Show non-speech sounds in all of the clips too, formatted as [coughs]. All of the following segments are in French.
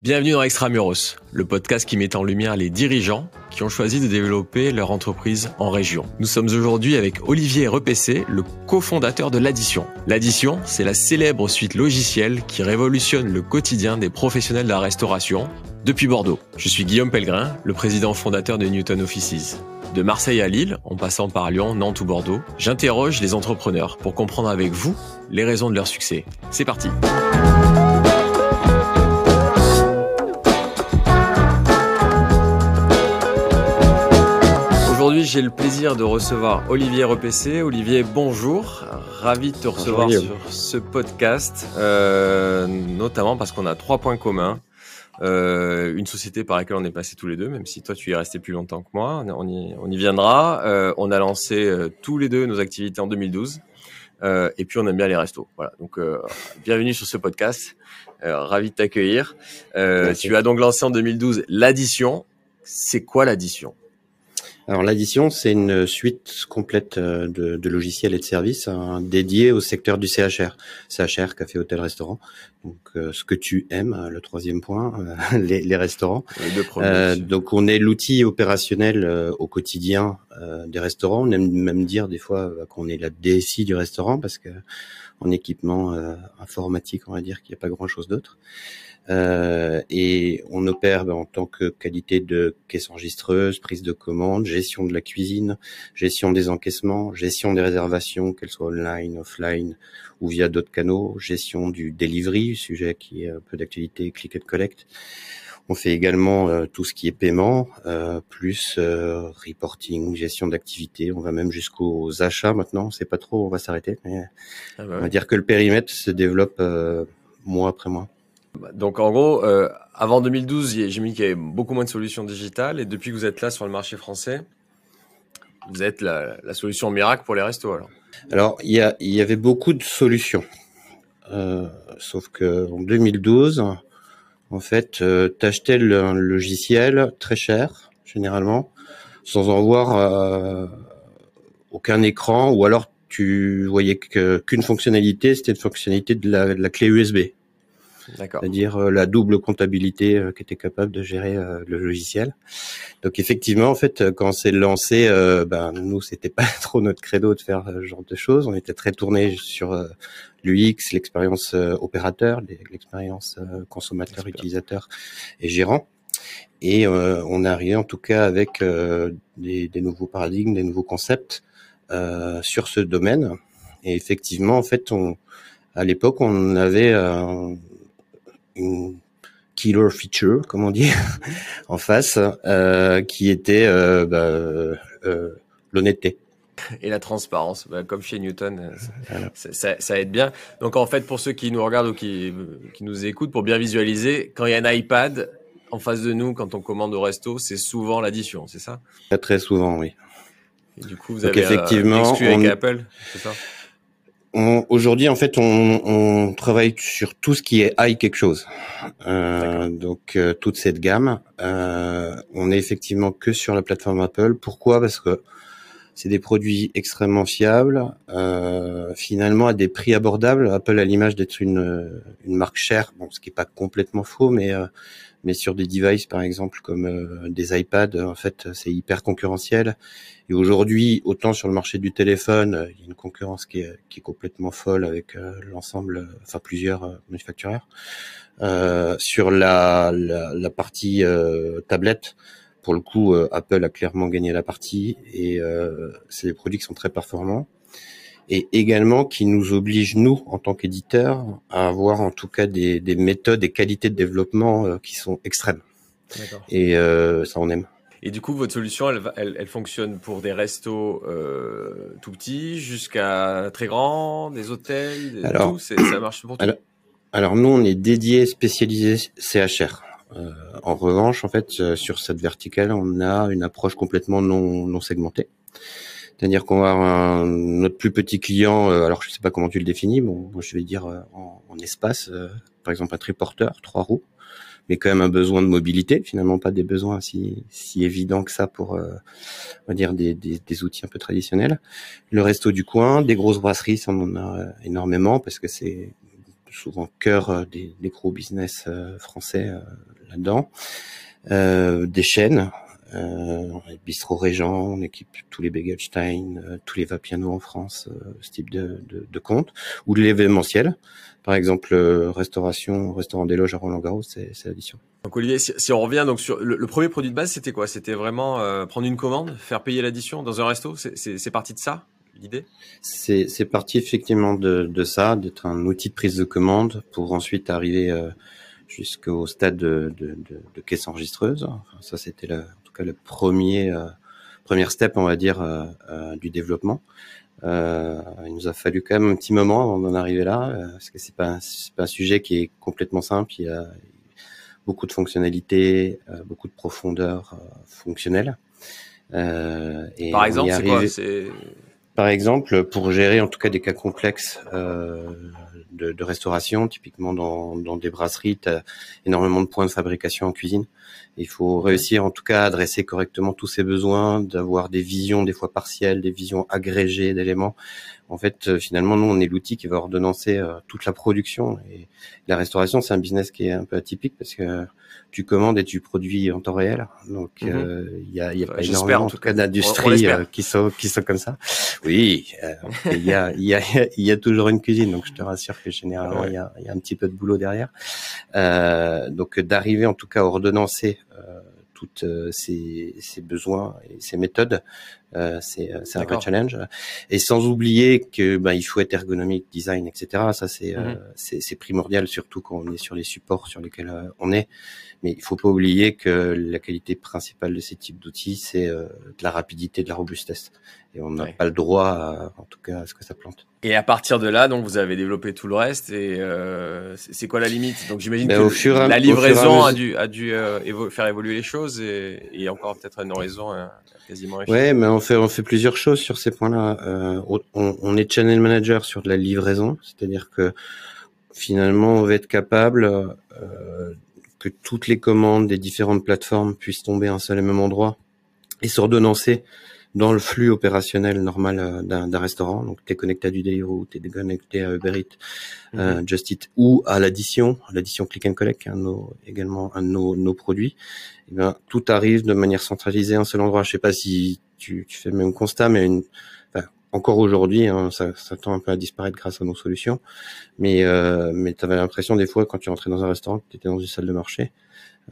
Bienvenue dans Extramuros, le podcast qui met en lumière les dirigeants qui ont choisi de développer leur entreprise en région. Nous sommes aujourd'hui avec Olivier Repessé, le cofondateur de l'Addition. L'Addition, c'est la célèbre suite logicielle qui révolutionne le quotidien des professionnels de la restauration depuis Bordeaux. Je suis Guillaume Pellegrin, le président fondateur de Newton Offices. De Marseille à Lille, en passant par Lyon, Nantes ou Bordeaux, j'interroge les entrepreneurs pour comprendre avec vous les raisons de leur succès. C'est parti. J'ai le plaisir de recevoir Olivier Repessé. Olivier, bonjour. Ravi de te recevoir sur ce podcast, euh, notamment parce qu'on a trois points communs. Euh, une société par laquelle on est passé tous les deux, même si toi tu y es resté plus longtemps que moi, on y, on y viendra. Euh, on a lancé tous les deux nos activités en 2012, euh, et puis on aime bien les restos. Voilà, donc euh, bienvenue sur ce podcast, ravi de t'accueillir. tu as donc lancé en 2012 l'addition. C'est quoi l'addition? Alors l'addition, c'est une suite complète euh, de, de, logiciels et de services hein, dédiés au secteur du CHR, CHR, café, hôtel, restaurant. Donc euh, ce que tu aimes, euh, le troisième point, [laughs] les, les, restaurants. Les euh, donc on est l'outil opérationnel au quotidien des restaurants. On aime même dire des fois qu'on est la DSI du restaurant parce que en équipement informatique, on va dire qu'il n'y a pas grand chose d'autre. Euh, et on opère ben, en tant que qualité de caisse enregistreuse, prise de commande, gestion de la cuisine, gestion des encaissements, gestion des réservations, qu'elles soient online, offline ou via d'autres canaux, gestion du delivery, sujet qui est un peu d'actualité, click and collect. On fait également euh, tout ce qui est paiement, euh, plus euh, reporting, gestion d'activité. On va même jusqu'aux achats maintenant. On sait pas trop, on va s'arrêter, mais ah bah on va dire que le périmètre se développe mois après mois. Donc en gros, euh, avant 2012, j'ai mis qu'il y avait beaucoup moins de solutions digitales. Et depuis que vous êtes là sur le marché français, vous êtes la, solution miracle pour les restos alors. Il y, avait beaucoup de solutions, euh, sauf que en 2012, en fait, euh, t'achetais le logiciel très cher généralement, sans en voir euh, aucun écran ou alors tu voyais qu'une fonctionnalité, c'était une fonctionnalité de la clé USB c'est-à-dire euh, la double comptabilité euh, qui était capable de gérer euh, le logiciel. Donc effectivement, en fait, quand c'est lancé, ben nous c'était pas [laughs] trop notre credo de faire ce genre de choses. On était très tourné sur l'UX, l'expérience opérateur, l'expérience consommateur, utilisateur et gérant. Et on est arrivé en tout cas avec des, des, nouveaux paradigmes, des nouveaux concepts euh, sur ce domaine. Et effectivement, en fait, on, à l'époque, on avait une killer feature, comme on dit, [laughs] en face, euh, qui était euh, bah, euh, l'honnêteté. Et la transparence, bah, comme chez Newton, ça, ça, ça, aide bien. Donc en fait, pour ceux qui nous regardent ou qui, qui nous écoutent, pour bien visualiser, quand il y a un iPad en face de nous, quand on commande au resto, c'est souvent l'addition, c'est ça? Très souvent, oui. Et du coup, vous avez effectivement, avec Apple, c'est ça? Aujourd'hui, en fait, on, on, travaille sur tout ce qui est i quelque chose. Euh, donc euh, toute cette gamme, euh, on est effectivement que sur la plateforme Apple. Pourquoi? Parce que c'est des produits extrêmement fiables, euh, finalement à des prix abordables. Apple a l'image d'être une, une marque chère, bon, ce qui est pas complètement faux, mais euh, mais sur des devices par exemple comme euh, des iPads, en fait, c'est hyper concurrentiel. Et aujourd'hui, autant sur le marché du téléphone, euh, il y a une concurrence qui est, qui est complètement folle avec euh, l'ensemble, enfin plusieurs manufacturiers. sur la, la, la partie tablette, pour le coup, Apple a clairement gagné la partie et c'est des produits qui sont très performants et également qui nous oblige, nous, en tant qu'éditeurs, à avoir en tout cas des, des méthodes et qualités de développement euh, qui sont extrêmes. Et euh, ça, on aime. Et du coup, votre solution, elle, elle, elle fonctionne pour des restos euh, tout petits jusqu'à très grands, des hôtels, alors, tout, ça marche pour tout. Alors, alors, nous, on est dédié, spécialisé CHR. Euh, en revanche, en fait, euh, sur cette verticale, on a une approche complètement non, non segmentée. C'est-à-dire qu'on va un, notre plus petit client, euh, alors je sais pas comment tu le définis, bon, je vais dire euh, en, en, espace, euh, par exemple un triporteur, trois roues, mais quand même un besoin de mobilité, finalement pas des besoins si, si évidents que ça pour, on va dire, des, des, des, outils un peu traditionnels. Le resto du coin, des grosses brasseries, ça on en a énormément parce que c'est souvent cœur des, des gros business français là-dedans. des chaînes, euh, Bistro Régent, on équipe tous les Begelstein, euh, tous les Vapiano en France, euh, ce type de, de, de compte, ou de l'événementiel. Par exemple, euh, restauration, restaurant des loges à Roland Garros, c'est l'addition. Donc Olivier, si, on revient donc sur le, premier produit de base, c'était quoi? C'était vraiment euh, prendre une commande, faire payer l'addition dans un resto? C'est parti de ça l'idée? C'est parti effectivement de, de ça, d'être un outil de prise de commande pour ensuite arriver jusqu'au stade de, de, de, de, caisse enregistreuse. Enfin, ça, c'était le, le premier euh, première step, on va dire, euh, euh, du développement. il nous a fallu quand même un petit moment avant d'en arriver là, parce que c'est pas pas un sujet qui est complètement simple. Il y a beaucoup de fonctionnalités, beaucoup de profondeur fonctionnelle. et Par exemple, c'est quoi? Par exemple, pour gérer en tout cas des cas complexes euh, de, restauration, typiquement dans, dans des brasseries, tu as énormément de points de fabrication en cuisine. Il faut réussir en tout cas à adresser correctement tous ces besoins, d'avoir des visions des fois partielles, des visions agrégées d'éléments. En fait, euh, finalement, nous, on est l'outil qui va ordonnancer euh, toute la production. Et la restauration, c'est un business qui est un peu atypique parce que tu commandes et tu produis en temps réel. Donc, mhm. euh, il y a, y a pas énormément, en tout cas, d'industries qui sont qui sont comme ça. Oui, il y a il y a il y a toujours une cuisine. Donc, je te rassure que généralement, il y, a, y a un petit peu de boulot derrière. donc, d'arriver en tout cas à ordonnancer toutes ces, ces, besoins et ces méthodes, euh, c'est un vrai challenge. Et sans oublier que bah, il faut être ergonomique, design, etc. Ça c'est mmh c'est primordial, surtout quand on est sur les supports sur lesquels on est. Mais il faut pas oublier que la qualité principale de ces types d'outils, c'est euh, de la rapidité, de la robustesse. Et on n'a pas le droit, en tout cas, à ce que ça plante. Et à partir de là, donc vous avez développé tout le reste. Et euh, c'est quoi la limite? Donc j'imagine ben, que la livraison a dû, a dû euh, faire évoluer les choses et, et encore peut-être une raison euh, quasiment. Ouais, mais on fait on fait plusieurs choses sur ces points-là. Euh, on, on, est channel manager sur de la livraison, c'est-à-dire que finalement on va être capable euh, que toutes les commandes des différentes plateformes puissent tomber à un seul et même endroit et s'ordonnancer dans le flux opérationnel normal euh, d'un restaurant. Donc, tu es connecté à du Deliveroo, tu es connecté à Uber Eats, euh, mhm. Just Eat ou à l'addition, l'addition Click and Collect, est également un de nos, nos produits. Et eh bien, tout arrive de manière centralisée à un seul endroit. Je sais pas si tu, tu fais le même constat, mais une, encore aujourd'hui, hein, ça, ça, tend un peu à disparaître grâce à nos solutions. Mais, euh, mais tu avais l'impression des fois quand tu rentrais dans un restaurant que tu étais dans une salle de marché,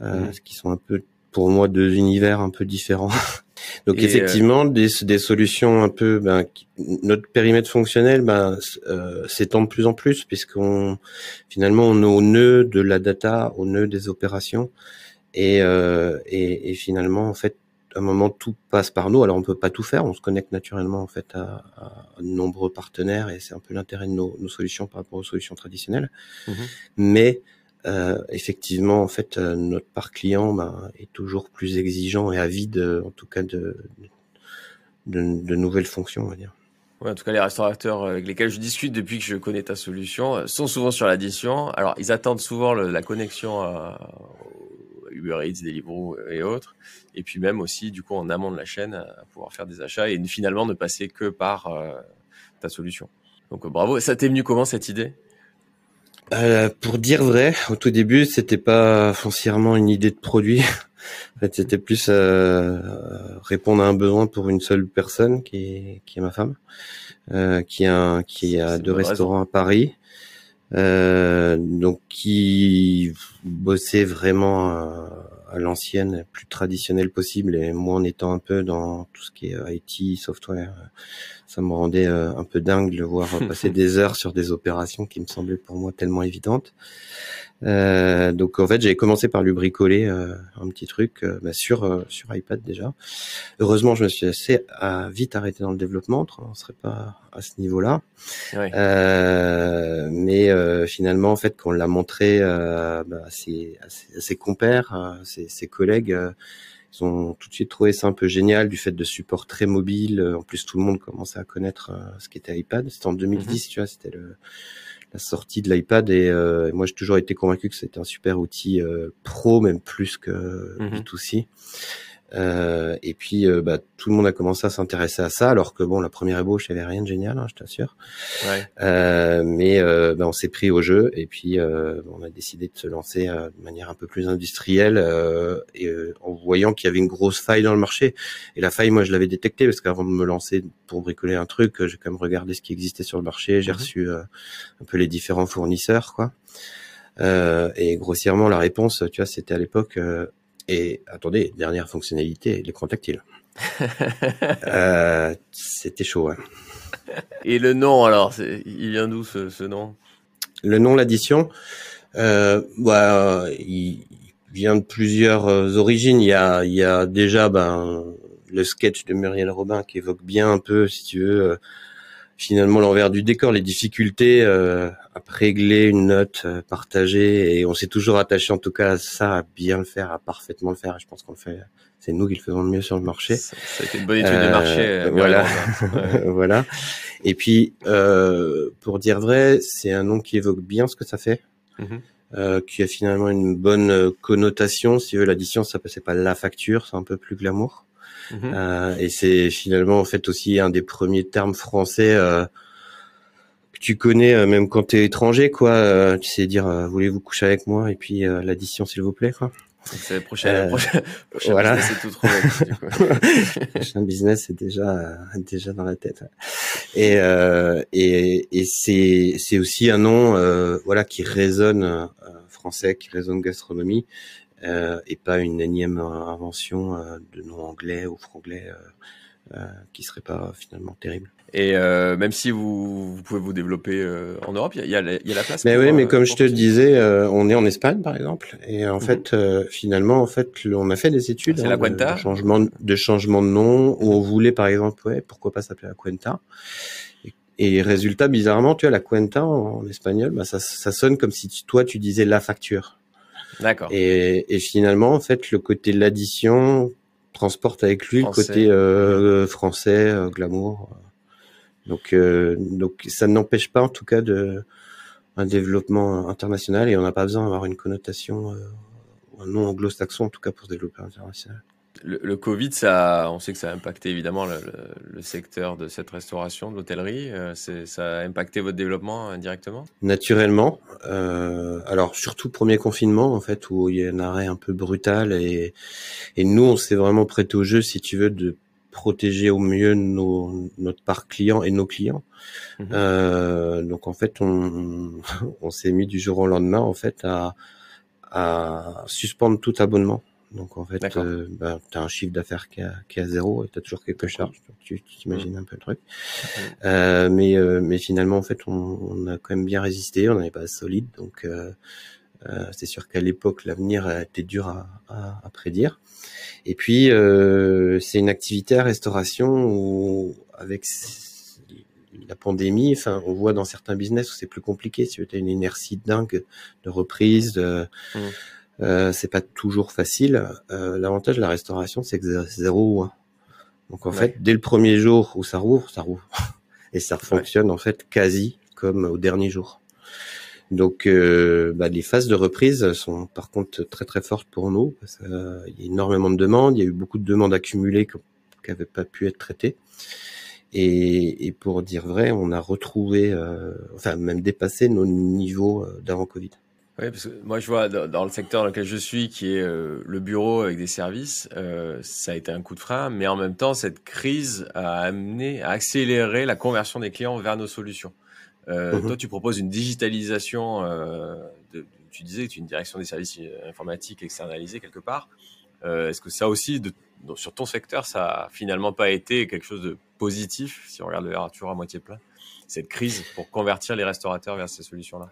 euh, mhm. ce qui sont un peu pour moi deux univers un peu différents. [laughs] Donc effectivement, euh, des, des, solutions un peu, ben, notre périmètre fonctionnel ben, euh, s'étend de plus en plus puisqu'on finalement on est au nœud de la data, au nœud des opérations et, euh, et, et, finalement en fait à un moment tout passe par nous. Alors on peut pas tout faire, on se connecte naturellement en fait à, à de nombreux partenaires et c'est un peu l'intérêt de nos, nos, solutions par rapport aux solutions traditionnelles. Mmh Mais euh, effectivement, en fait, euh, notre parc client ben, est toujours plus exigeant et avide, en tout cas, de, de, de, nouvelles fonctions, on va dire. Ouais, en tout cas, les restaurateurs avec lesquels je discute depuis que je connais ta solution euh, sont souvent sur l'addition. Alors, ils attendent souvent le, la connexion à Uber Eats, Deliveroo et autres. Et puis même aussi, du coup, en amont de la chaîne, à pouvoir faire des achats et finalement ne passer que par euh, ta solution. Donc, bravo. Ça t'est venu comment cette idée? Euh, pour dire vrai, au tout début, c'était pas foncièrement une idée de produit. en fait, c'était plus euh, répondre à un besoin pour une seule personne, qui est, qui est ma femme, euh, qui a qui a deux restaurants à Paris, euh, donc qui bossait vraiment à, l'ancienne, plus traditionnelle possible, et moi en étant un peu dans tout ce qui est IT, software ça me rendait euh, un peu dingue de voir [laughs] passer des heures sur des opérations qui me semblaient pour moi tellement évidentes. Euh, donc en fait, j'avais commencé par lui bricoler euh, un petit truc euh, bah, sur euh, sur iPad déjà. Heureusement, je me suis assez vite arrêté dans le développement, on serait pas à ce niveau-là. Ouais. mais finalement, en fait, quand on l'a montré bah, à, ses, à, ses, compères, à ses, ses collègues ils ont tout de suite trouvé ça un peu génial du fait de support très mobile. En plus, tout le monde commençait à connaître ce qu'était iPad. C'était en 2010, mhm. tu vois, c'était la sortie de l'iPad et euh, moi j'ai toujours été convaincu que c'était un super outil euh, pro, même plus que mhm. B2C. Euh, et puis, euh, bah, tout le monde a commencé à s'intéresser à ça, alors que bon, la première ébauche, il n'y avait rien de génial, hein, je t'assure. Ouais. Euh, mais euh, bah, on s'est pris au jeu, et puis euh, on a décidé de se lancer de manière un peu plus industrielle, et en voyant qu'il y avait une grosse faille dans le marché. Et la faille, moi, je l'avais détectée parce qu'avant de me lancer pour bricoler un truc, j'ai quand même regardé ce qui existait sur le marché. J'ai mhm. reçu un peu les différents fournisseurs, quoi. et grossièrement, la réponse, tu vois, c'était à l'époque et attendez, dernière fonctionnalité, l'écran tactile. [laughs] euh, C'était chaud. Hein. Et le nom alors, il vient d'où ce, ce, nom? Le nom, l'addition, euh, bah, il vient de plusieurs euh, origines. Il y a, il y a déjà ben, le sketch de Muriel Robin qui évoque bien un peu, si tu veux, euh, finalement l'envers du décor, les difficultés euh, à régler une note euh, partagée et on s'est toujours attaché en tout cas à ça, à bien le faire, à parfaitement le faire. Et je pense qu'on le fait, c'est nous qui le faisons le mieux sur le marché. Ça, a été une bonne étude de marché. Euh, voilà, [laughs] voilà. Et puis pour dire vrai, c'est un nom qui évoque bien ce que ça fait. Euh, qui a finalement une bonne connotation. Si tu veux, l'addition, ça c'est pas la facture, c'est un peu plus glamour. Mhm. Euh, et c'est finalement en fait aussi un des premiers termes français euh, que tu connais euh, même quand tu es étranger, quoi. tu sais dire voulez-vous coucher avec moi? Et puis l'addition s'il vous plaît, quoi. C'est la prochaine, prochaine, [laughs] voilà. business, c'est tout trouvé. [laughs] prochain business c'est déjà déjà dans la tête. Et et, et c'est c'est aussi un nom voilà qui résonne français, qui résonne gastronomie euh, et pas une énième invention euh, de nom anglais ou franglais euh, qui serait pas finalement terrible. Et euh, même si vous, vous, pouvez vous développer euh, en Europe, il y a, y a, la place. Mais oui, mais comme je te disais, euh, on est en Espagne par exemple, et en mhm. fait, finalement, en fait, on a fait des études hein, la Cuenta. De, changement de changement de nom où on voulait par exemple, ouais, pourquoi pas s'appeler la Cuenta. Et, et, résultat, bizarrement, tu vois, la Cuenta en, espagnol, bah, ça, ça sonne comme si toi tu disais la facture. D'accord. Et, et, finalement, en fait, le côté de l'addition transporte avec lui le côté euh, français, euh, glamour. Donc, euh, donc ça n'empêche pas, en tout cas, de un développement international et on n'a pas besoin d'avoir une connotation, euh, un nom anglo-saxon, en tout cas, pour se développer international le, Covid, ça, on sait que ça a impacté évidemment le, secteur de cette restauration, de l'hôtellerie. Euh, ça a impacté votre développement indirectement? Naturellement. Euh, alors surtout premier confinement en fait où il y a un arrêt un peu brutal et, et nous on s'est vraiment prêté au jeu si tu veux de protéger au mieux nos, notre part client et nos clients. Mhm. Euh, donc en fait on, [laughs] on s'est mis du jour au lendemain en fait à, à suspendre tout abonnement. Donc en fait, euh, bah, tu as un chiffre d'affaires qui, qui est à zéro et tu as toujours quelques charges. Donc tu t'imagines mmh. un peu le truc. Euh, mais, euh, mais finalement, en fait, on, on, a quand même bien résisté. On n'avait pas solide. Donc euh, euh, c'est sûr qu'à l'époque, l'avenir était dur à, à, à, prédire. Et puis, c'est une activité à restauration où, avec la pandémie, enfin, on voit dans certains business où c'est plus compliqué. Si tu as une inertie dingue de reprise, de, mmh. Euh, c'est pas toujours facile. Euh, L'avantage de la restauration, c'est que c'est zéro ou un. Donc en fait, dès le premier jour où ça rouvre, ça rouvre. [laughs] Et ça fonctionne en fait quasi comme au dernier jour. Donc euh, bah, les phases de reprise sont par contre très très fortes pour nous. Parce qu'il y a énormément de demandes, il y a eu beaucoup de demandes accumulées qui n'avaient pas pu être traitées. Et, et, pour dire vrai, on a retrouvé, euh, enfin même dépassé nos niveaux euh, d'avant Covid. Oui, parce que moi je vois dans, le secteur dans lequel je suis, qui est euh, le bureau avec des services, euh, ça a été un coup de frein, mais en même temps cette crise a amené, a accéléré la conversion des clients vers nos solutions. Euh, mhm. Toi, tu proposes une digitalisation. De, tu disais que tu es une direction des services informatiques externalisée quelque part. Est-ce que ça aussi, de, sur ton secteur, ça a finalement pas été quelque chose de positif si on regarde le verre à moitié plein, cette crise pour convertir les restaurateurs vers ces solutions-là?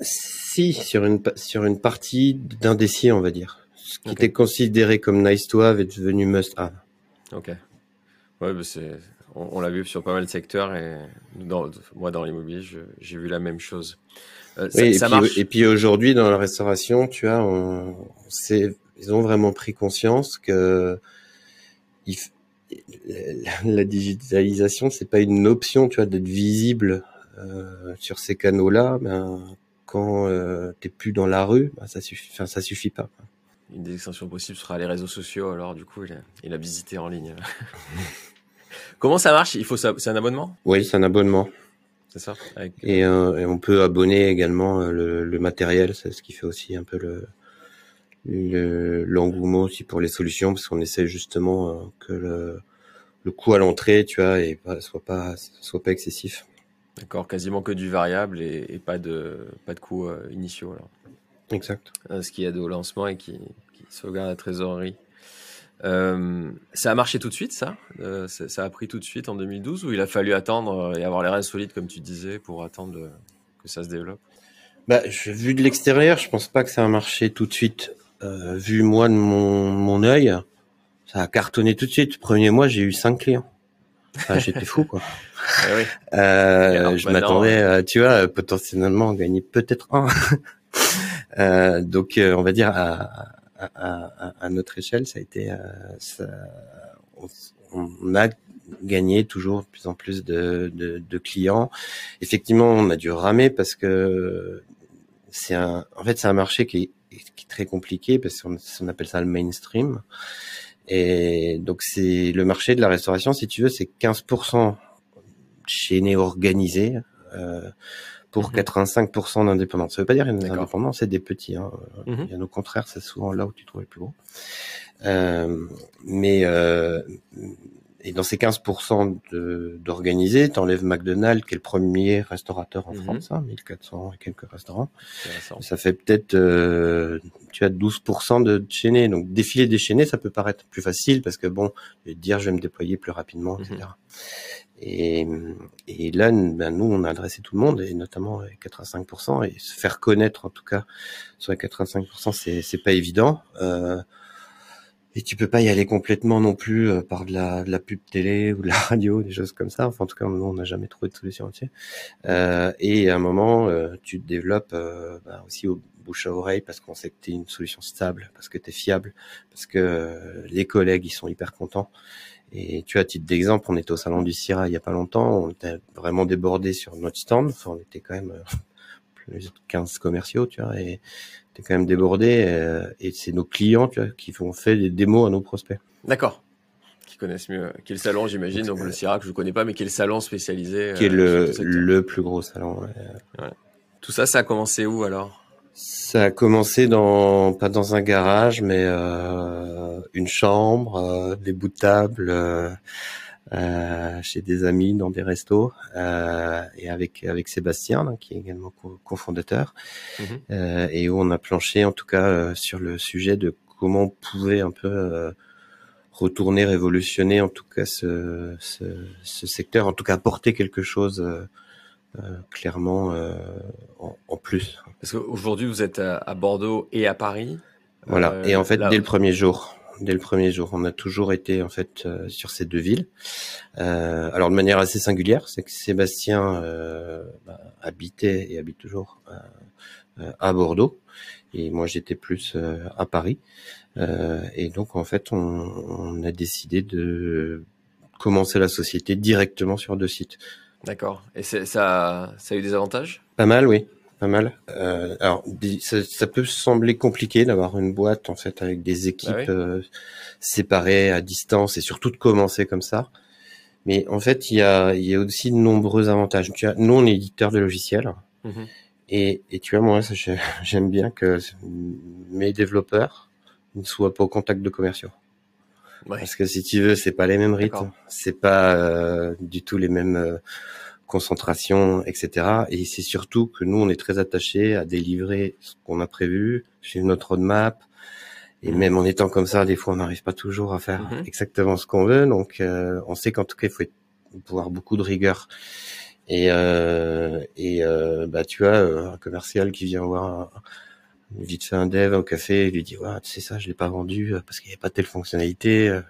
Si, sur une, sur une partie d'indécis, on va dire. Ce qui était considéré comme nice to have est devenu must have. Ok. Ouais, bah c'est, on, l'a vu sur pas mal de secteurs et dans, moi, dans l'immobilier, j'ai vu la même chose. Euh, oui, ça, et, puis, marche. et, puis, aujourd'hui, dans la restauration, tu vois, on, on ils ont vraiment pris conscience que il, la, la digitalisation, c'est pas une option, tu vois, d'être visible euh, sur ces canaux-là, ben, quand euh, t'es plus dans la rue, bah, ça suffit, enfin ça suffit pas. une des extensions possibles sera les réseaux sociaux. Alors, du coup, il a, visité en ligne. [laughs] Comment ça marche? Il faut c'est un abonnement? Oui, c'est un abonnement. C'est ça? Et, et, on peut abonner également le, le matériel, c'est ce qui fait aussi un peu le, l'engouement aussi pour les solutions parce qu'on essaie justement euh, que le, le coût à l'entrée, tu vois, et soit pas soit pas excessif. D'accord, quasiment que du variable et, pas de pas de coûts euh, initiaux alors. Exact. Euh, ce qui aide au lancement et qui, qui sauvegarde la trésorerie. ça a marché tout de suite, ça, ça a pris tout de suite en 2012 ou il a fallu attendre et avoir les reins solides, comme tu disais, pour attendre que ça se développe? Bah, vu de l'extérieur, je pense pas que ça a marché tout de suite. Euh, vu moi de mon, mon œil, ça a cartonné tout de suite. Premier mois, j'ai eu cinq clients. J'étais fou, quoi. [laughs] Eh oui. euh, je m'attendais, euh, tu vois, potentiellement gagner peut-être un. [laughs] euh, donc, euh, on va dire à, à, à, à, notre échelle, ça a été, ça, on, on, a gagné toujours de plus en plus de, de, de, clients. Effectivement, on a dû ramer parce que c'est un, en fait, c'est un marché qui est qui est très compliqué parce qu'on appelle ça le mainstream. Et donc c'est le marché de la restauration, si tu veux, c'est 15% chaîné organisé euh, pour 85% mhm. d'indépendants. Ça veut pas dire que les indépendants, c'est des petits. Hein. Il y a au contraire, c'est souvent là où tu trouves les plus gros. Euh, mais euh, et dans ces 15% d'organisés, tu enlèves McDonald's, qui est le premier restaurateur en mhm. France, hein, 1400 et quelques restaurants. Ça fait peut-être, euh, tu as 12% de chaînés. Donc défiler déchaîner, ça peut paraître plus facile parce que bon, je vais te dire, je vais me déployer plus rapidement, etc. Mhm. Et, et là, ben, nous, on a adressé tout le monde, et notamment les 85%, et se faire connaître, en tout cas, sur les 85%, c'est, c'est pas évident. Euh, et tu peux pas y aller complètement non plus euh, par de la, de la, pub télé ou de la [laughs] radio, des choses comme ça. Enfin, en tout cas, nous, on n'a jamais trouvé de solution entière. Euh, et à un moment, euh, tu te développes euh, bah, aussi au bouche à oreille parce qu'on sait que tu es une solution stable, parce que tu es fiable, parce que les collègues, ils sont hyper contents. Et tu as, à titre d'exemple, on était au salon du CIRA il y a pas longtemps, on était vraiment débordé sur notre stand. Enfin, on était quand même de 15 commerciaux, tu vois, et t'es quand même débordé euh, et c'est nos clients tu vois, qui font fait des démos à nos prospects. D'accord. Qui connaissent mieux. Quel salon, j'imagine. Donc, le CIRAC, je ne connais pas, mais quel salon spécialisé Qui est euh, le, le plus gros salon. Ouais. Tout ça, ça a commencé où alors? Ça a commencé dans pas dans un garage, mais euh, une chambre, euh, des bouts de table. Euh, euh, chez des amis dans des restos euh, et avec avec Sébastien qui est également cofondateur. Mhm. euh, et où on a planché en tout cas euh, sur le sujet de comment on pouvait un peu euh, retourner révolutionner en tout cas ce, ce, ce, secteur en tout cas apporter quelque chose clairement en, en, plus. Parce qu'aujourd'hui vous êtes à, à, Bordeaux et à Paris. Voilà. Et en fait dès le premier jour dès le premier jour. On a toujours été en fait euh, sur ces deux villes. Euh, alors de manière assez singulière, c'est que Sébastien euh, bah, habitait et habite toujours euh, à Bordeaux et moi j'étais plus à Paris. et donc en fait, on, on, a décidé de commencer la société directement sur deux sites. D'accord. Et ça, ça a eu des avantages? Pas mal, oui pas mal. Euh, alors, ça, ça, peut sembler compliqué d'avoir une boîte en fait avec des équipes bah euh, séparées à distance et surtout de commencer comme ça. Mais en fait, il y a, il y a aussi de nombreux avantages. Tu as, nous, on est éditeur de logiciels. Mhm. Et, et, tu vois, moi, [laughs] j'aime bien que mes développeurs ne soient pas au contact de commerciaux. Ouais. Parce que si tu veux, c'est pas les mêmes rythmes, c'est pas euh, du tout les mêmes euh, concentration, etc. Et c'est surtout que nous, on est très attachés à délivrer ce qu'on a prévu, chez notre roadmap. Et mhm. même en étant comme ça, des fois, on n'arrive pas toujours à faire mhm. exactement ce qu'on veut. Donc, euh, on sait qu'en tout cas, il faut avoir beaucoup de rigueur. Et, euh, et euh, bah, tu vois, un commercial qui vient voir vite fait un dev au café, il lui dit, ouais, tu sais ça, je l'ai pas vendu parce qu'il n'y avait pas telle fonctionnalité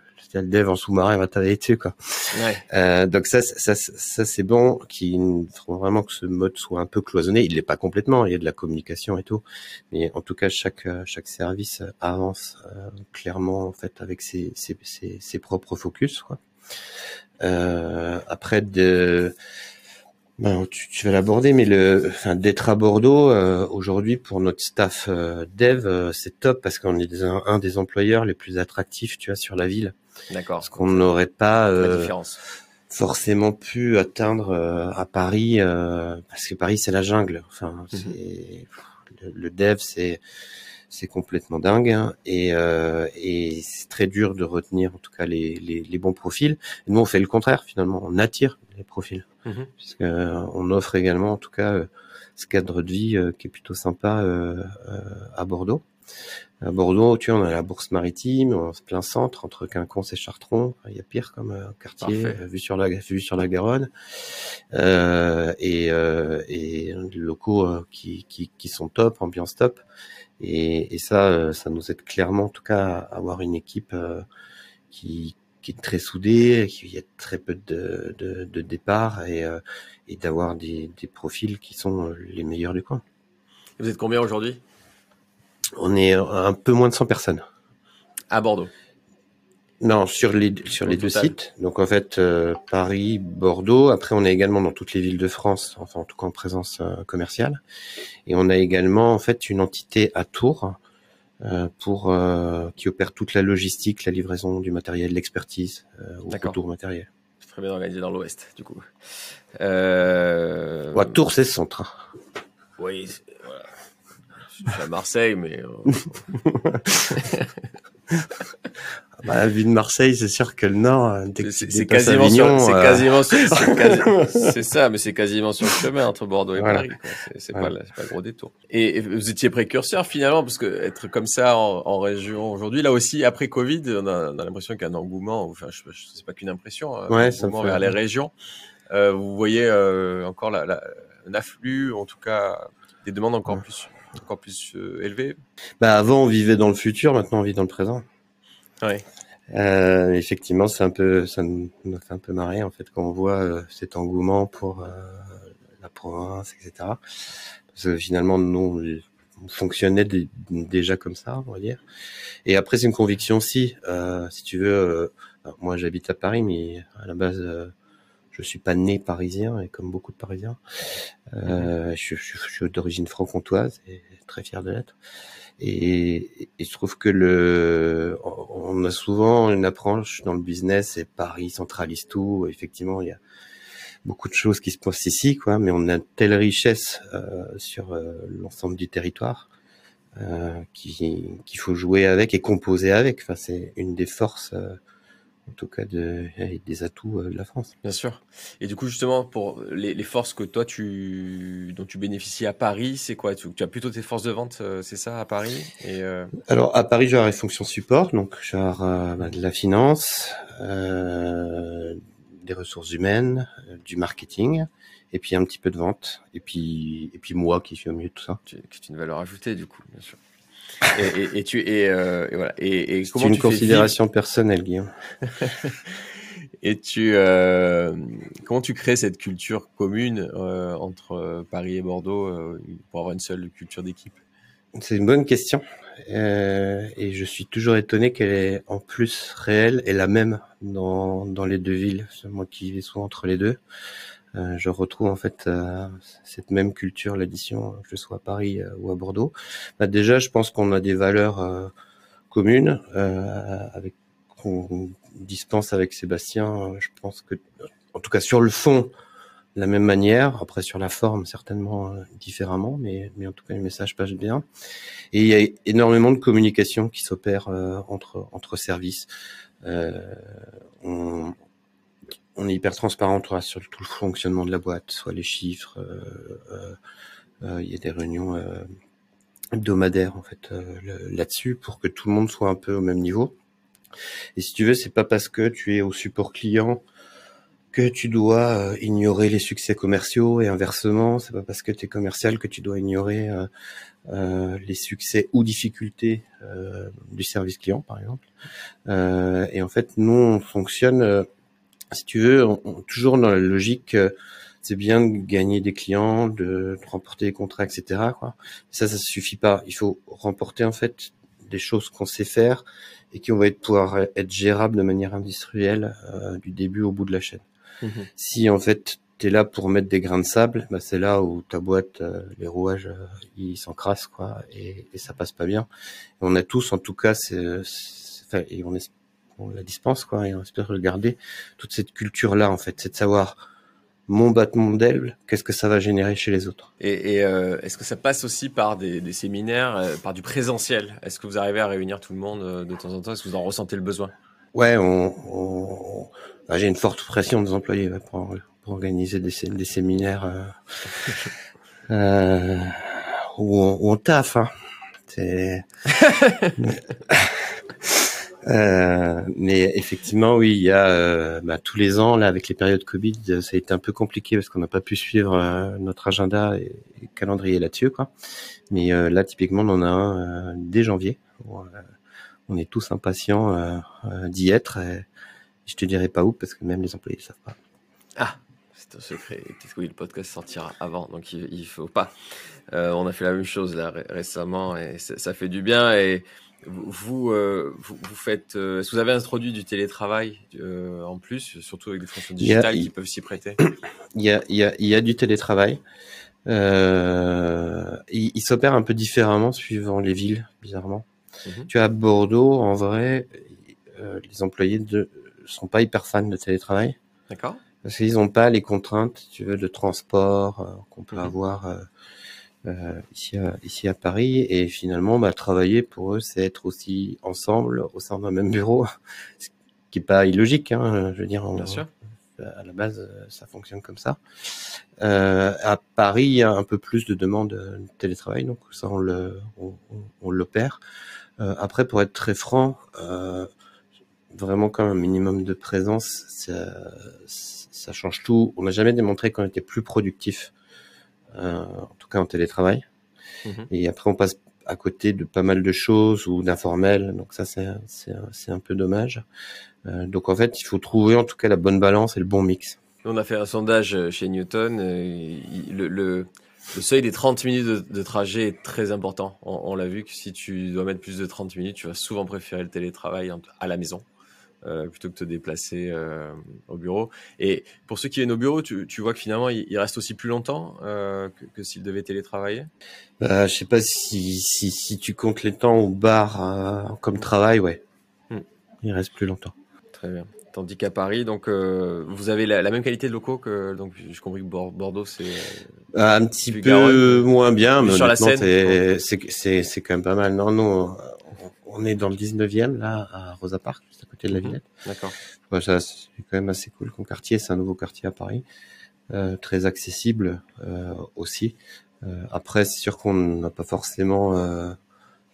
le dev en sous-marin va travailler dessus quoi. Ouais. Euh, donc ça, ça, ça c'est bon. Qu'il faut vraiment que ce mode soit un peu cloisonné. Il l'est pas complètement. Il y a de la communication et tout, mais en tout cas chaque chaque service avance euh, clairement en fait avec ses ses, ses, propres focus. Quoi. Euh, après de Ben, tu, tu vas l'aborder, mais le, enfin, d'être à Bordeaux euh, aujourd'hui pour notre staff euh, dev, euh, c'est top parce qu'on est un, des employeurs les plus attractifs, tu vois, sur la ville. D'accord. Parce qu'on n'aurait pas différence. forcément pu atteindre à Paris, parce que Paris c'est la jungle. Enfin, c'est le, dev, c'est c'est complètement dingue hein, et, et c'est très dur de retenir en tout cas les, les, les bons profils. Et nous on fait le contraire finalement, on attire les profils. Mhm. puisque euh, on offre également, en tout cas, euh, ce cadre de vie euh, qui est plutôt sympa à Bordeaux. À Bordeaux, tu vois, on a la bourse maritime, se plein centre entre Quinconce et Chartron. Il y a pire comme quartier vu sur la vue sur la Garonne euh, et, euh, et locaux qui, qui, qui, sont top, ambiance top. Et, et ça, ça nous aide clairement, en tout cas, à avoir une équipe qui, qui est très soudé, qu'il y a très peu de, de, de départs et, euh, et d'avoir des, des, profils qui sont euh, les meilleurs du coin. Vous êtes combien aujourd'hui? On est un peu moins de 100 personnes. À Bordeaux Non, sur les, sur les deux sites. Donc en fait, euh, Paris, Bordeaux. Après, on est également dans toutes les villes de France, enfin en tout cas en présence commerciale. Et on a également en fait une entité à Tours euh, pour euh, qui opère toute la logistique, la livraison du matériel, l'expertise euh, au retour matériel. Très bien organisé dans l'Ouest, du coup. Euh... Ouais, Tours, c'est centre. Hein. Oui. Je suis à Marseille, mais. [laughs] Bah, vu de Marseille, c'est sûr que le Nord, euh, c'est quasiment, sur, c'est euh, quasiment, [laughs] c'est ça, mais c'est quasiment sur le chemin entre Bordeaux et Paris. C'est pas, pas le gros détour. Et, vous étiez précurseur finalement, parce que être comme ça en, région aujourd'hui, là aussi après Covid, on a, on a l'impression qu'il y a un engouement. Enfin, je, je c'est pas qu'une impression, hein, un engouement vers les régions. Euh, vous voyez euh, encore la, la, un afflux, en tout cas des demandes encore plus, encore plus euh, élevées. Bah avant on vivait dans le futur, maintenant on vit dans le présent. Ouais. Euh, effectivement, c'est un peu, ça nous fait un peu marrer en fait quand on voit euh, cet engouement pour euh, la province, etc. Parce que finalement, nous, on fonctionnait déjà comme ça, on va dire. Et après, c'est une conviction aussi. Euh, si tu veux, moi, j'habite à Paris, mais à la base, je suis pas né parisien, et comme beaucoup de Parisiens, je, je, je, suis d'origine franc-comtoise et très fier de l'être. Et, et, je trouve que le, on a souvent une approche dans le business, et Paris centralise tout. Effectivement, il y a beaucoup de choses qui se passent ici, quoi, mais on a une telle richesse euh, sur euh, l'ensemble du territoire euh, qu'il faut jouer avec et composer avec. Enfin, c'est une des forces euh, en tout cas de, des atouts euh, de la France. Bien sûr. Et du coup, justement, pour les, les, forces que toi, tu, dont tu bénéficies à Paris, c'est quoi? Tu, tu, as plutôt tes forces de vente, euh, c'est ça, à Paris? Et euh... Alors, à Paris, j'aurai les fonctions support, donc genre euh, bah, de la finance, euh, des ressources humaines, du marketing, et puis un petit peu de vente, et puis, et puis moi qui suis au milieu de tout ça. Qui est une valeur ajoutée, du coup, bien sûr et, et, tu et, euh, et voilà. Et, une considération personnelle, Guillaume. [laughs] et tu euh, comment tu crées cette culture commune euh, entre Paris et Bordeaux euh, pour avoir une seule culture d'équipe? C'est une bonne question. Euh, et je suis toujours étonné qu'elle est en plus réelle et la même dans, dans les deux villes. Moi qui vis souvent entre les deux. Euh, je retrouve en fait euh, cette même culture, l'addition, que je sois à Paris euh, ou à Bordeaux. Bah, déjà, je pense qu'on a des valeurs communes avec qu'on dispense avec Sébastien. Je pense que, en tout cas sur le fond, la même manière. Après, sur la forme, certainement différemment, mais, mais en tout cas, le message passe bien. Et il y a énormément de communication qui s'opère entre, entre services. Euh, on, on est hyper transparent sur tout le fonctionnement de la boîte, soit les chiffres. Euh, euh, euh, il y a des réunions hebdomadaires en fait là-dessus pour que tout le monde soit un peu au même niveau. Et si tu veux, c'est pas parce que tu es au support client que tu dois ignorer les succès commerciaux et inversement, c'est pas parce que tu es commercial que tu dois ignorer les succès ou difficultés du service client, par exemple. Et en fait, nous, on fonctionne si tu veux, on, toujours dans la logique, c'est bien de gagner des clients, de, remporter des contrats, etc. Quoi. Ça, ça suffit pas. Il faut remporter en fait des choses qu'on sait faire et qui vont être pouvoir être gérables de manière industrielle euh, du début au bout de la chaîne. Mhm. Si en fait tu es là pour mettre des grains de sable, bah, c'est là où ta boîte, les rouages, ils s'encrassent quoi, et, et ça passe pas bien. on a tous, en tout cas, c'est, et on, on la dispense quoi, et on espère le garder toute cette culture là en fait, c'est de savoir mon battement d'aile, qu'est-ce que ça va générer chez les autres. Et, euh, est-ce que ça passe aussi par des, séminaires, euh, par du présentiel? Est-ce que vous arrivez à réunir tout le monde euh, de temps en temps? Est-ce que vous en ressentez le besoin? Ouais, on, bah, j'ai une forte pression des employés pour, organiser des, séminaires [laughs] où, on, où on taffe. Hein. [laughs] Euh, mais effectivement, oui, il y a euh, bah, tous les ans là avec les périodes Covid, ça a été un peu compliqué parce qu'on n'a pas pu suivre euh, notre agenda et, calendrier là-dessus, quoi. Mais là, typiquement, on en a un dès janvier. on est tous impatients d'y être. Et je te dirai pas où parce que même les employés ne savent pas. Ah, c'est un secret. Oui, le podcast sortira avant, donc il, il faut pas. on a fait la même chose là récemment et ça fait du bien et vous, euh, vous, vous, faites. Euh, est-ce que vous avez introduit du télétravail euh, en plus, surtout avec des fonctions digitales qui peuvent s'y prêter? [coughs] il y, a, y a, y a du télétravail. Il, il s'opère un peu différemment suivant les villes, bizarrement. Mhm. Tu as Bordeaux, en vrai, les employés ne sont pas hyper fans de télétravail. D'accord. Parce qu'ils n'ont pas les contraintes, tu veux, de transport qu'on peut mhm. avoir ici, à, ici à Paris. Et finalement, bah, travailler pour eux, c'est être aussi ensemble au sein d'un même bureau, [laughs] ce qui est pas illogique. Hein, je veux dire, Bien sûr. à la base, ça fonctionne comme ça. Euh, à Paris, il y a un peu plus de demandes de télétravail, donc ça, on le, on, on l'opère. Euh, après, pour être très franc, euh, vraiment quand un minimum de présence, ça, ça change tout. On n'a jamais démontré qu'on était plus productif euh, en tout cas en télétravail. Mhm. Et après, on passe à côté de pas mal de choses ou d'informels. Donc ça, c'est c'est un peu dommage. Euh, donc en fait, il faut trouver en tout cas la bonne balance et le bon mix. On a fait un sondage chez Newton. Le, le, le seuil des 30 minutes de, de, trajet est très important. On, on l'a vu que si tu dois mettre plus de 30 minutes, tu vas souvent préférer le télétravail à la maison. Euh, plutôt que de te déplacer euh, au bureau. Et pour ceux qui viennent au bureau, tu, tu vois que finalement, ils, restent aussi plus longtemps euh, que, que s'ils devaient télétravailler? Bah, Je sais pas si, si, si, tu comptes les temps au bar comme travail, ouais. Hmm. Ils restent plus longtemps. Très bien. Tandis qu'à Paris, donc vous avez la, même qualité de locaux que donc je compris que Bordeaux c'est un petit peu moins bien, mais sur la scène, c'est quand même pas mal. Non non, on est dans le 19e là à Rosa Park de la mhm. Villette. D'accord. c'est quand même assez cool comme quartier. C'est un nouveau quartier à Paris, euh, très accessible euh, aussi. Euh, après, c'est sûr qu'on n'a pas forcément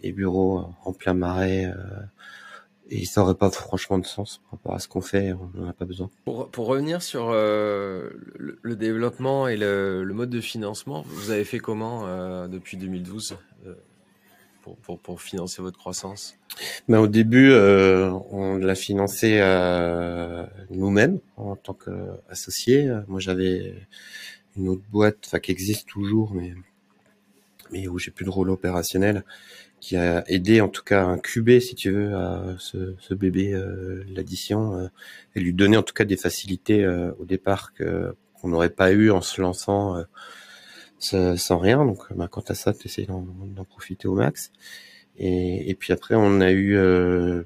les bureaux en plein marais. et ça n'aurait pas franchement de sens par rapport à ce qu'on fait, on n'en a pas besoin. Pour, pour revenir sur le, le, développement et le, le, mode de financement, vous avez fait comment depuis 2012 pour, pour, financer votre croissance ben, Au début, euh, on l'a financé euh, nous-mêmes en tant qu'associés. Moi, j'avais une autre boîte qui existe toujours, mais, mais où j'ai plus de rôle opérationnel, qui a aidé en tout cas à incuber, si tu veux, à ce, ce bébé, euh, l'addition, euh, et lui donner en tout cas des facilités euh, au départ que qu'on n'aurait pas eu en se lançant sans rien. Donc, bah, quant à ça, tu essaies d'en profiter au max. Et, et, puis après, on a eu euh,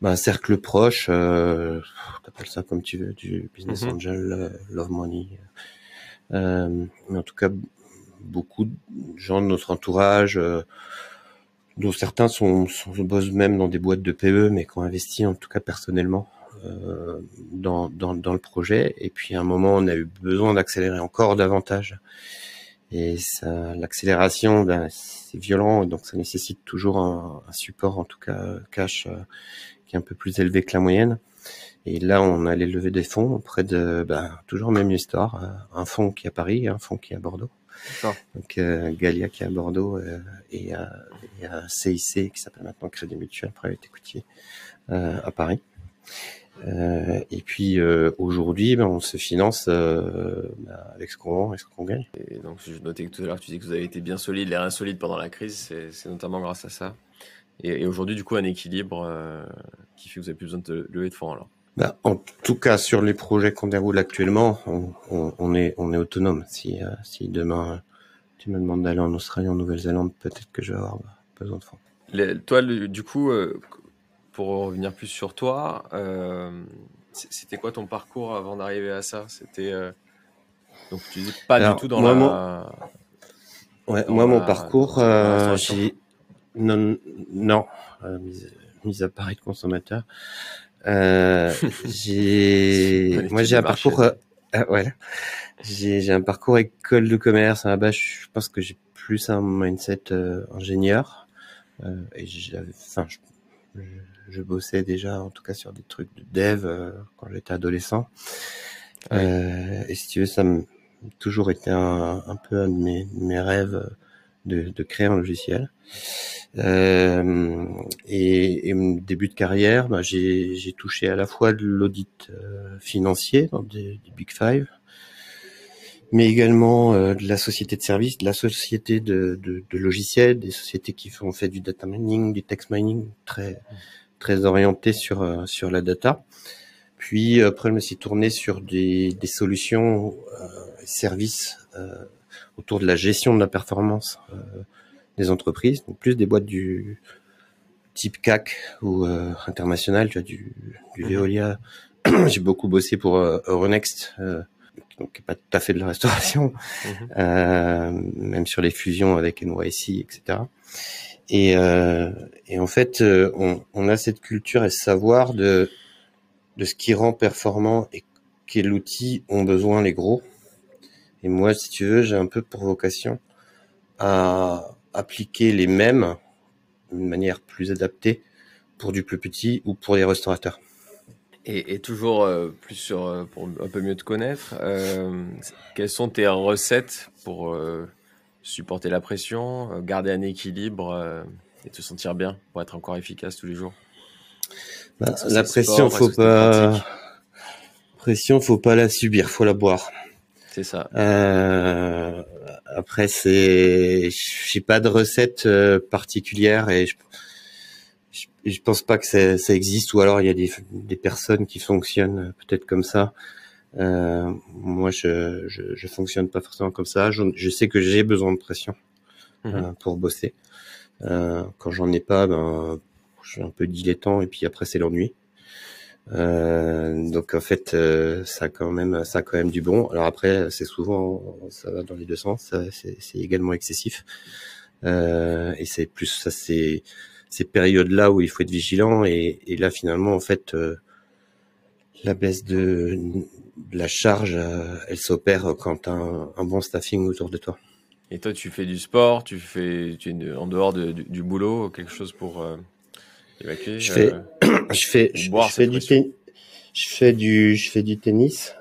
bah, un cercle proche, euh, t'appelles ça comme tu veux, du business mm-hmm. angel, euh, love money. Euh, mais en tout cas, beaucoup de gens de notre entourage, euh, dont certains sont, sont bossent même dans des boîtes de PE, mais qui ont investi en tout cas personnellement euh, dans, dans, dans, le projet. Et puis à un moment, on a eu besoin d'accélérer encore davantage. Et ça, l'accélération, ben, c'est violent, donc ça nécessite toujours un, un, support, en tout cas cash, euh, qui est un peu plus élevé que la moyenne. Et là, on allait lever des fonds auprès de, ben, toujours même histoire, euh, un fonds qui est à Paris, un fonds qui est à Bordeaux. Donc euh, Galia qui est à Bordeaux euh, et, et un CIC qui s'appelle maintenant Crédit Mutuel Private Equity euh, à Paris. Euh, et puis euh, aujourd'hui, ben, on se finance euh, ben, avec ce qu'on vend et ce qu'on gagne. Et donc, je notais que tout à l'heure, tu dis que vous avez été bien solide, l'air insolide pendant la crise, c'est notamment grâce à ça. Et, et aujourd'hui, du coup, un équilibre qui fait que vous avez plus besoin de lever de fonds alors? bah, En tout cas, sur les projets qu'on déroule actuellement, on, est, on est autonome. Si, si demain tu me demandes d'aller en Australie, en Nouvelle-Zélande, peut-être que je vais avoir besoin de fonds. toi, du coup, pour revenir plus sur toi, euh, c'était quoi ton parcours avant d'arriver à ça? C'était donc tu dis pas du tout dans moi, la. Mon... Ouais, moi, mon parcours, j'ai non, non, mis, à part être consommateur. Euh, [laughs] j'ai, moi j'ai un parcours, euh, voilà, j'ai, j'ai un parcours école de commerce. À la base, je pense que j'ai plus un mindset euh, ingénieur. Euh, et j'avais, enfin, je, je, bossais déjà, en tout cas, sur des trucs de dev euh, quand j'étais adolescent. et si tu veux, ça m'a toujours été un, un peu un de mes, mes rêves de, de créer un logiciel. Euh, et, et, début de carrière, bah, j'ai touché à la fois de l'audit euh, financier dans des, Big Five, mais également euh, de la société de services, de la société de, de, de, logiciels, des sociétés qui font fait du data mining, du text mining, très très orienté sur euh, sur la data. Puis après, je me suis tourné sur des, des solutions services autour de la gestion de la performance des entreprises, donc plus des boîtes du type CAC ou euh, international, tu vois, du, du mhm. Veolia. [clears throat] J'ai beaucoup bossé pour euh, Donc pas tout à fait de la restauration, [laughs] euh, même sur les fusions avec NYC, etc. Et, euh, et en fait, euh, on, on, a cette culture et ce savoir de, de ce qui rend performant et quel outil ont besoin les gros. Et moi, si tu veux, j'ai un peu pour vocation à, appliquer les mêmes d'une manière plus adaptée pour du plus petit ou pour les restaurateurs. Et, toujours euh, plus sur euh, pour un peu mieux te connaître, euh, quelles sont tes recettes pour supporter la pression, garder un équilibre et te sentir bien pour être encore efficace tous les jours? Bah, La pression, faut pas pression, faut pas la subir, faut la boire. C'est ça. Après, c'est, j'ai pas de recette particulière et je, je, pense pas que ça, ça, existe ou alors il y a des, des personnes qui fonctionnent peut-être comme ça. Euh, moi, je, je, je, fonctionne pas forcément comme ça. Je, je sais que j'ai besoin de pression mhm. euh, pour bosser. Euh, quand j'en ai pas, ben, je suis un peu dilettant et puis après c'est l'ennui. Euh, donc en fait, euh, ça a quand même, ça a quand même du bon. Alors après, c'est souvent, ça va dans les deux sens. C'est également excessif. Euh, et c'est plus ça, c'est ces périodes-là où il faut être vigilant. Et, et là, finalement, en fait, euh, la baisse de, de la charge, euh, elle s'opère quand tu as un, un, bon staffing autour de toi. Et toi, tu fais du sport, tu fais, tu es en dehors de, du, du, boulot, quelque chose pour je fais, euh, je fais, je, fais du je fais du, je fais du tennis.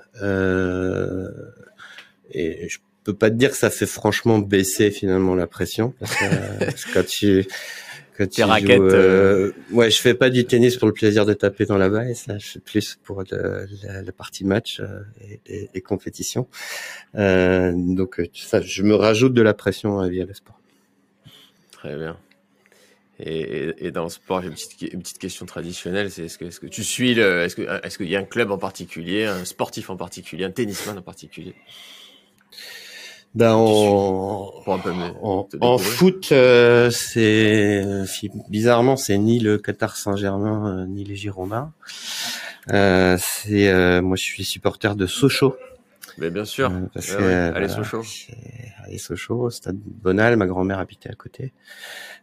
Et je peux pas te dire que ça fait franchement baisser finalement la pression parce que, quand tu quand tu raquettes, joues, euh, ouais, je fais pas du tennis pour le plaisir de taper dans la balle, ça, je fais plus pour la, la, partie match et, et, compétition. donc ça, je me rajoute de la pression via le sport. Très bien. Et, et, dans le sport, j'ai une petite, une petite question traditionnelle, c'est est-ce que, est-ce que tu suis le, est-ce que, est-ce qu'il y a un club en particulier, un sportif en particulier, un tennisman en particulier? Ben en, en, foot, euh, c'est bizarrement c'est ni le Qatar Saint-Germain euh, ni les Girondins. Euh, c'est euh, moi je suis supporter de Sochaux. Mais bien sûr. parce que, allez Sochaux. Allez Sochaux, Stade Bonal, ma grand-mère habitait à côté.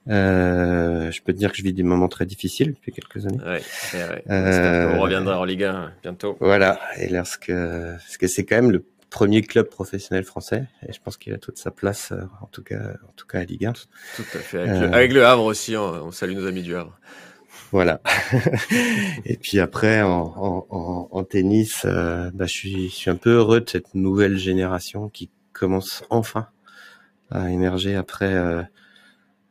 Euh, je peux te dire que je vis des moments très difficiles depuis quelques années. Ouais, ouais. Euh, on reviendra en Ligue 1 bientôt. Voilà, et lorsque, parce que c'est quand même le premier club professionnel français, et je pense qu'il a toute sa place, euh, en tout cas, en tout cas à Ligue 1. Tout à fait. Avec, le, avec le, Havre aussi, on, salue nos amis du Havre. Voilà. [laughs] et puis après, en, en, en tennis, euh, bah, je, suis, je suis un peu heureux de cette nouvelle génération qui commence enfin à émerger après euh,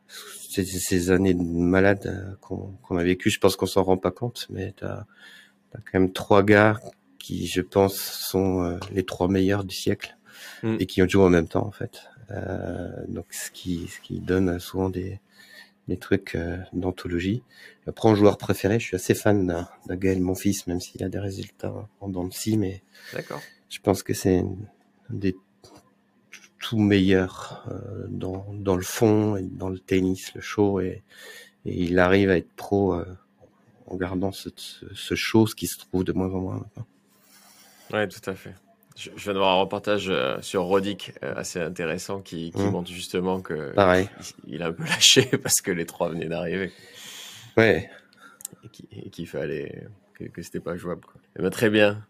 ces, années malades euh, qu'on a vécues, je pense qu'on s'en rend pas compte, mais tu as, quand même trois gars qui, je pense, sont euh, les trois meilleurs du siècle mm. et qui ont joué en même temps, en fait. Euh, donc, ce qui, ce qui donne souvent des, les trucs d'anthologie. Après, en joueur préféré, je suis assez fan d'un Gaël, mon fils, même s'il a des résultats en dents de mais je pense que c'est un des tout meilleurs dans, dans le fond et dans le tennis, le show, et, il arrive à être pro en gardant ce, ce, chose qui se trouve de moins en moins maintenant. Oui, tout à fait. Je, viens de voir un reportage euh, sur Rodic euh, assez intéressant qui, mmh. montre justement que Il, a un peu [laughs] lâché parce que les trois venaient d'arriver. Ouais. Et qu'il fallait que, que c'était pas jouable. Quoi. Eh ben, très bien.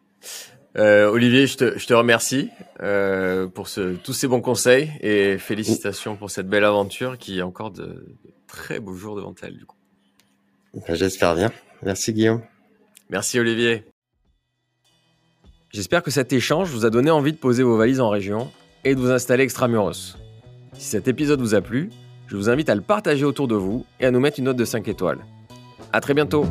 Euh, Olivier, je te, je te remercie pour ce, tous ces bons conseils et félicitations pour cette belle aventure qui a encore de, de très beaux jours devant elle du coup. Ben, j'espère bien. Merci Guillaume. Merci Olivier. J'espère que cet échange vous a donné envie de poser vos valises en région et de vous installer extramuros. Si cet épisode vous a plu, je vous invite à le partager autour de vous et à nous mettre une note de 5 étoiles. A très bientôt